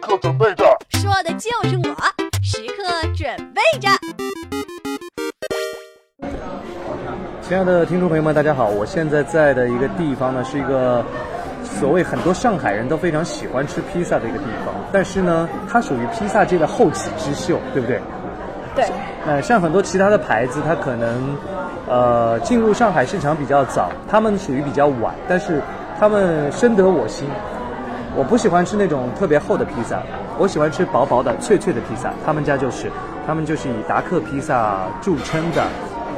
刻准备着。说的就是我，时刻准备着。亲爱的听众朋友们，大家好！我现在在的一个地方呢，是一个所谓很多上海人都非常喜欢吃披萨的一个地方，但是呢，它属于披萨界的后起之秀，对不对？对。呃，像很多其他的牌子，它可能呃进入上海市场比较早，他们属于比较晚，但是他们深得我心。我不喜欢吃那种特别厚的披萨，我喜欢吃薄薄的、脆脆的披萨。他们家就是，他们就是以达克披萨著称的。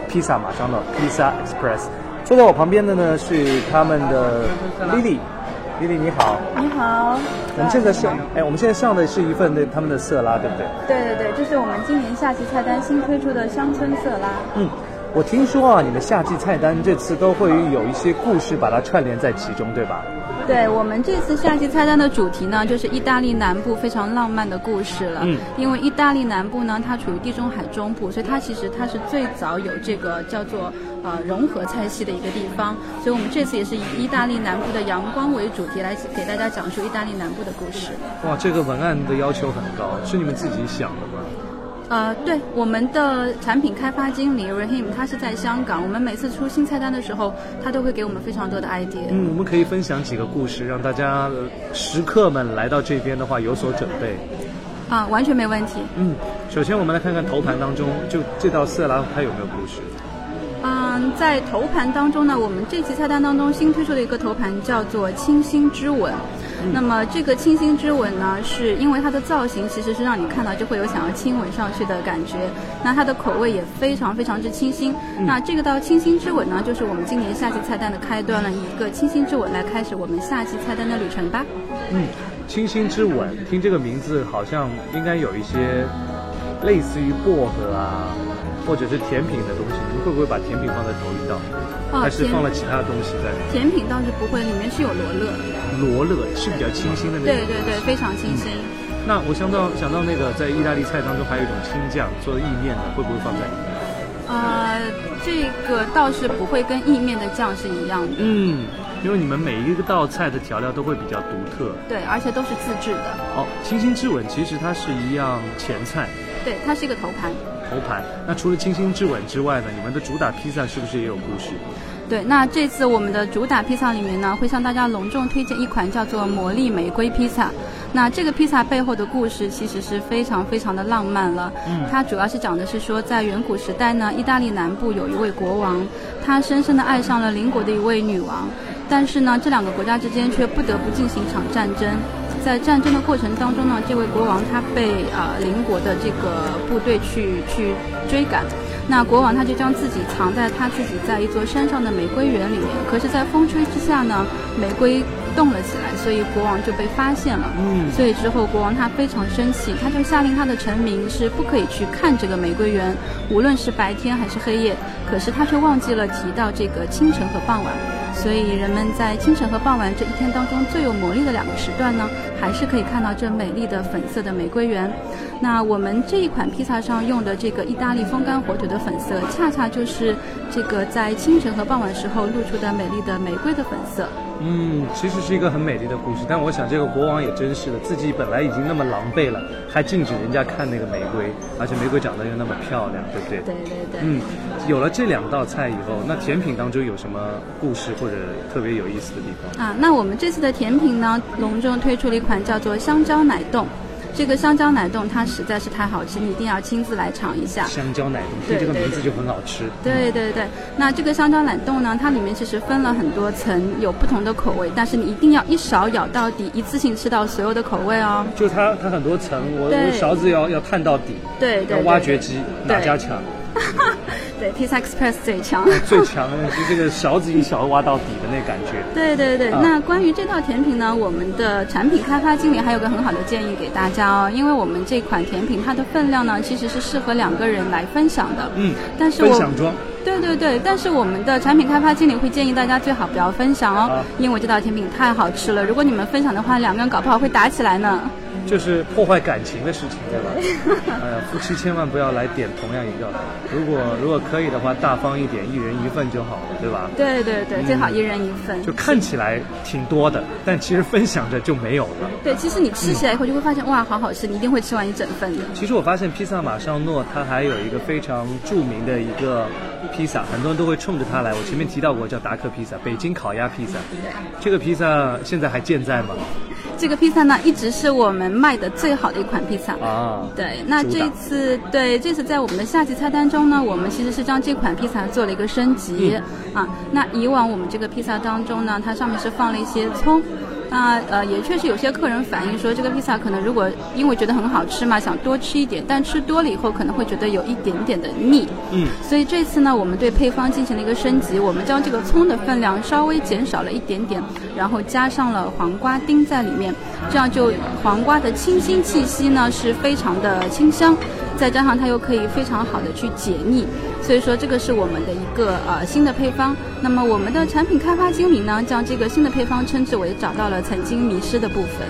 披萨马上的披萨 Express，坐在我旁边的呢是他们的 Lily，Lily 你好，你好，我们现在上，哎，我们现在上的是一份那他们的色拉，对不对？对对对，这是我们今年夏季菜单新推出的乡村色拉。嗯，我听说啊，你们夏季菜单这次都会有一些故事把它串联在其中，对吧？对我们这次夏季菜单的主题呢，就是意大利南部非常浪漫的故事了。嗯，因为意大利南部呢，它处于地中海中部，所以它其实它是最早有这个叫做呃融合菜系的一个地方。所以我们这次也是以意大利南部的阳光为主题来给大家讲述意大利南部的故事。哇，这个文案的要求很高，是你们自己想的吗？呃，对，我们的产品开发经理 Rahim，他是在香港。我们每次出新菜单的时候，他都会给我们非常多的 idea。嗯，我们可以分享几个故事，让大家食客们来到这边的话有所准备。啊，完全没问题。嗯，首先我们来看看头盘当中，就这道色拉它有没有故事？嗯，在头盘当中呢，我们这期菜单当中新推出的一个头盘叫做清新之吻。那么这个清新之吻呢，是因为它的造型其实是让你看到就会有想要亲吻上去的感觉。那它的口味也非常非常之清新。那这个到清新之吻呢，就是我们今年夏季菜单的开端了，以一个清新之吻来开始我们夏季菜单的旅程吧。嗯，清新之吻，听这个名字好像应该有一些类似于薄荷啊。或者是甜品的东西，你们会不会把甜品放在头一道？还是放了其他的东西在里面？甜品倒是不会，里面是有罗勒。罗勒是比较清新的那种。对对对，非常清新。那我想到想到那个在意大利菜当中还有一种青酱做意面的，会不会放在里面？呃，这个倒是不会跟意面的酱是一样的。嗯，因为你们每一个道菜的调料都会比较独特。对，而且都是自制的。哦，清新之吻其实它是一样前菜。对，它是一个头盘。头盘。那除了清新之吻之外呢？你们的主打披萨是不是也有故事？对，那这次我们的主打披萨里面呢，会向大家隆重推荐一款叫做魔力玫瑰披萨。那这个披萨背后的故事其实是非常非常的浪漫了。嗯。它主要是讲的是说，在远古时代呢，意大利南部有一位国王，他深深的爱上了邻国的一位女王，但是呢，这两个国家之间却不得不进行一场战争。在战争的过程当中呢，这位国王他被啊邻国的这个部队去去追赶，那国王他就将自己藏在他自己在一座山上的玫瑰园里面。可是，在风吹之下呢，玫瑰动了起来，所以国王就被发现了。嗯，所以之后国王他非常生气，他就下令他的臣民是不可以去看这个玫瑰园，无论是白天还是黑夜。可是他却忘记了提到这个清晨和傍晚。所以人们在清晨和傍晚这一天当中最有魔力的两个时段呢，还是可以看到这美丽的粉色的玫瑰园。那我们这一款披萨上用的这个意大利风干火腿的粉色，恰恰就是这个在清晨和傍晚时候露出的美丽的玫瑰的粉色。嗯，其实是一个很美丽的故事，但我想这个国王也真是的，自己本来已经那么狼狈了，还禁止人家看那个玫瑰，而且玫瑰长得又那么漂亮，对不对？对对对。嗯，有了这两道菜以后，那甜品当中有什么故事或者特别有意思的地方？啊，那我们这次的甜品呢，隆重推出了一款叫做香蕉奶冻。这个香蕉奶冻它实在是太好吃，你一定要亲自来尝一下。香蕉奶冻，听这个名字就很好吃。对对对，那这个香蕉奶冻呢，它里面其实分了很多层，有不同的口味，但是你一定要一勺咬到底，一次性吃到所有的口味哦。就它它很多层，我我勺子要要探到底。对对。要挖掘机哪家强？对，Pizza Express 最强，最强的是这个勺子一勺挖到底的那感觉。对对对，那关于这道甜品呢，我们的产品开发经理还有个很好的建议给大家哦，因为我们这款甜品它的分量呢，其实是适合两个人来分享的。嗯，但是分享装。对对对，但是我们的产品开发经理会建议大家最好不要分享哦，因为这道甜品太好吃了，如果你们分享的话，两个人搞不好会打起来呢。就是破坏感情的事情，对吧？哎呀，夫妻千万不要来点同样一个，如果如果可以的话，大方一点，一人一份就好了，对吧？对对对，最好一人一份。就看起来挺多的，但其实分享着就没有了。对，其实你吃起来以后就会发现，哇，好好吃，你一定会吃完一整份的。其实我发现披萨马尚诺它还有一个非常著名的一个披萨，很多人都会冲着它来。我前面提到过叫达克披萨，北京烤鸭披萨。这个披萨现在还健在吗？这个披萨呢，一直是我们卖的最好的一款披萨啊。对，那这次对这次在我们的夏季菜单中呢，我们其实是将这款披萨做了一个升级啊。那以往我们这个披萨当中呢，它上面是放了一些葱。那呃，也确实有些客人反映说，这个披萨可能如果因为觉得很好吃嘛，想多吃一点，但吃多了以后可能会觉得有一点点的腻。嗯。所以这次呢，我们对配方进行了一个升级，我们将这个葱的分量稍微减少了一点点，然后加上了黄瓜丁在里面，这样就黄瓜的清新气息呢是非常的清香，再加上它又可以非常好的去解腻。所以说这个是我们的一个呃新的配方。那么我们的产品开发经理呢，将这个新的配方称之为找到了曾经迷失的部分。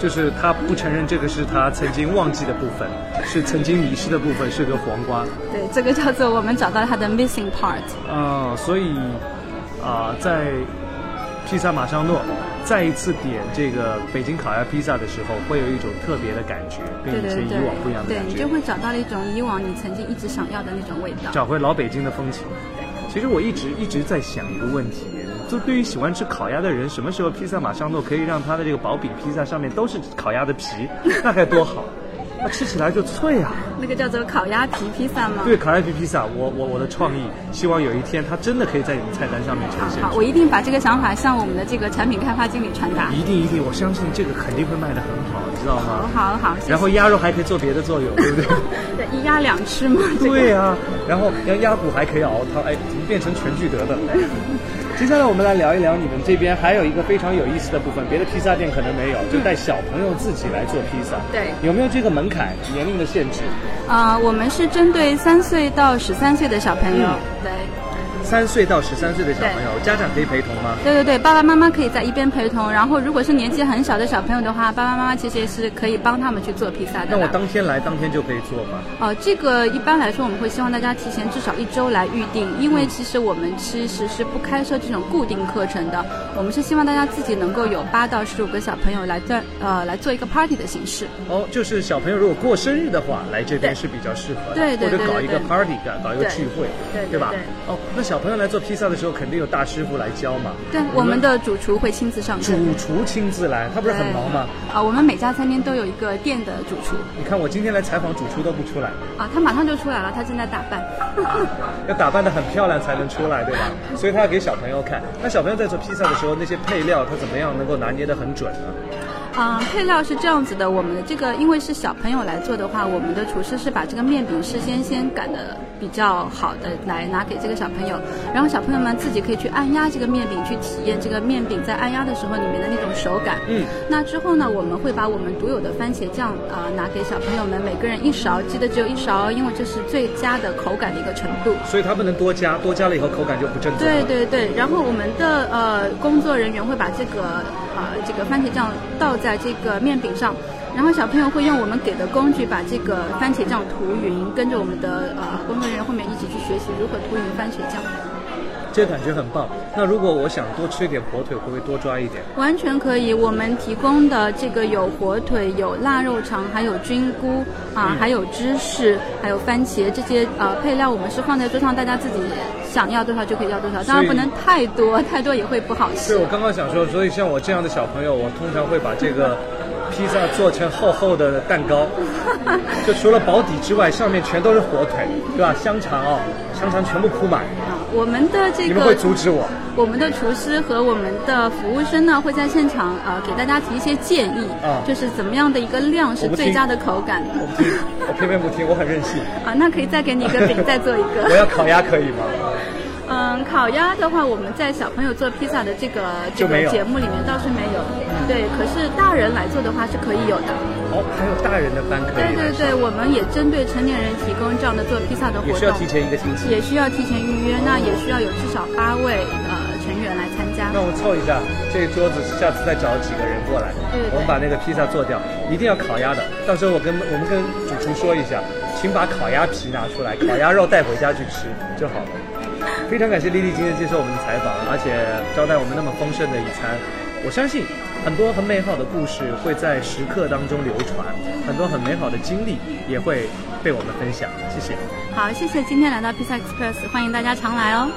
就是他不承认这个是他曾经忘记的部分，是曾经迷失的部分，是个黄瓜。对，这个叫做我们找到它的 missing part。呃，所以啊，在披萨马上诺再一次点这个北京烤鸭披萨的时候，会有一种特别的感觉，跟以前以往不一样的感觉。对你就会找到了一种以往你曾经一直想要的那种味道，找回老北京的风情。其实我一直一直在想一个问题，就对于喜欢吃烤鸭的人，什么时候披萨马上诺可以让他的这个薄饼披萨上面都是烤鸭的皮，那该多好。它吃起来就脆啊！那个叫做烤鸭皮披萨吗？对，烤鸭皮披萨，我我我的创意，希望有一天它真的可以在你们菜单上面呈现。好，我一定把这个想法向我们的这个产品开发经理传达。一定一定，我相信这个肯定会卖得很好，你知道吗？好好好。然后鸭肉还可以做别的作用，对不对？对，一鸭两吃嘛。对啊，然后鸭鸭骨还可以熬汤，哎，怎么变成全聚德的？接下来我们来聊一聊你们这边还有一个非常有意思的部分，别的披萨店可能没有，就带小朋友自己来做披萨。对，有没有这个门槛、年龄的限制？啊，我们是针对三岁到十三岁的小朋友。对。三岁到十三岁的小朋友，家长可以陪同吗？对对对，爸爸妈妈可以在一边陪同。然后，如果是年纪很小的小朋友的话，爸爸妈妈其实也是可以帮他们去做披萨的。那我当天来，当天就可以做吗？哦，这个一般来说，我们会希望大家提前至少一周来预定，因为其实我们其实是不开设这种固定课程的。我们是希望大家自己能够有八到十五个小朋友来这，呃，来做一个 party 的形式。哦，就是小朋友如果过生日的话，来这边是比较适合的。对对对。或者搞一个 party，搞一个聚会，对对吧？哦，那小朋友来做披萨的时候。肯定有大师傅来教嘛？对，我们的主厨会亲自上阵。主厨亲自来，他不是很忙吗？啊，我们每家餐厅都有一个店的主厨。你看我今天来采访，主厨都不出来。啊，他马上就出来了，他正在打扮。要打扮的很漂亮才能出来，对吧？所以他要给小朋友看。那小朋友在做披萨的时候，说那些配料它怎么样能够拿捏得很准呢？啊，配料是这样子的，我们的这个因为是小朋友来做的话，我们的厨师是把这个面饼事先先擀的比较好的来拿给这个小朋友，然后小朋友们自己可以去按压这个面饼，去体验这个面饼在按压的时候里面的那种手感。嗯。那之后呢，我们会把我们独有的番茄酱啊拿给小朋友们，每个人一勺，记得只有一勺，因为这是最佳的口感的一个程度。所以它不能多加，多加了以后口感就不正宗。对对对，然后我们的呃工作人员会把这个啊这个番茄酱倒。在这个面饼上，然后小朋友会用我们给的工具把这个番茄酱涂匀，跟着我们的呃工作人员后面一起去学习如何涂匀番茄酱。这感觉很棒。那如果我想多吃一点火腿，会不会多抓一点？完全可以。我们提供的这个有火腿、有腊肉肠，还有菌菇啊，还有芝士，还有番茄这些呃配料，我们是放在桌上，大家自己想要多少就可以要多少，当然不能太多，太多也会不好吃。对，我刚刚想说，所以像我这样的小朋友，我通常会把这个。披萨做成厚厚的蛋糕，就除了薄底之外，上面全都是火腿，对吧？香肠哦，香肠全部铺满。我们的这个你们会阻止我？我们的厨师和我们的服务生呢，会在现场呃给大家提一些建议，啊，就是怎么样的一个量是最佳的口感。我不听，我偏偏不听，我很任性。啊，那可以再给你一个饼，再做一个。我要烤鸭可以吗？嗯，烤鸭的话，我们在小朋友做披萨的这个这个节目里面倒是没有。对，可是大人来做的话是可以有的。哦，还有大人的班可以。对对对，我们也针对成年人提供这样的做披萨的活动。也需要提前一个星期。也需要提前预约，那也需要有至少八位呃成员来参加。那我们凑一下，这桌子下次再找几个人过来，对对对我们把那个披萨做掉，一定要烤鸭的。到时候我跟我们跟主厨说一下，请把烤鸭皮拿出来，烤鸭肉带回家去吃就好了。非常感谢丽丽今天接受我们的采访，而且招待我们那么丰盛的一餐。我相信很多很美好的故事会在时刻当中流传，很多很美好的经历也会被我们分享。谢谢。好，谢谢今天来到 Pizza Express，欢迎大家常来哦。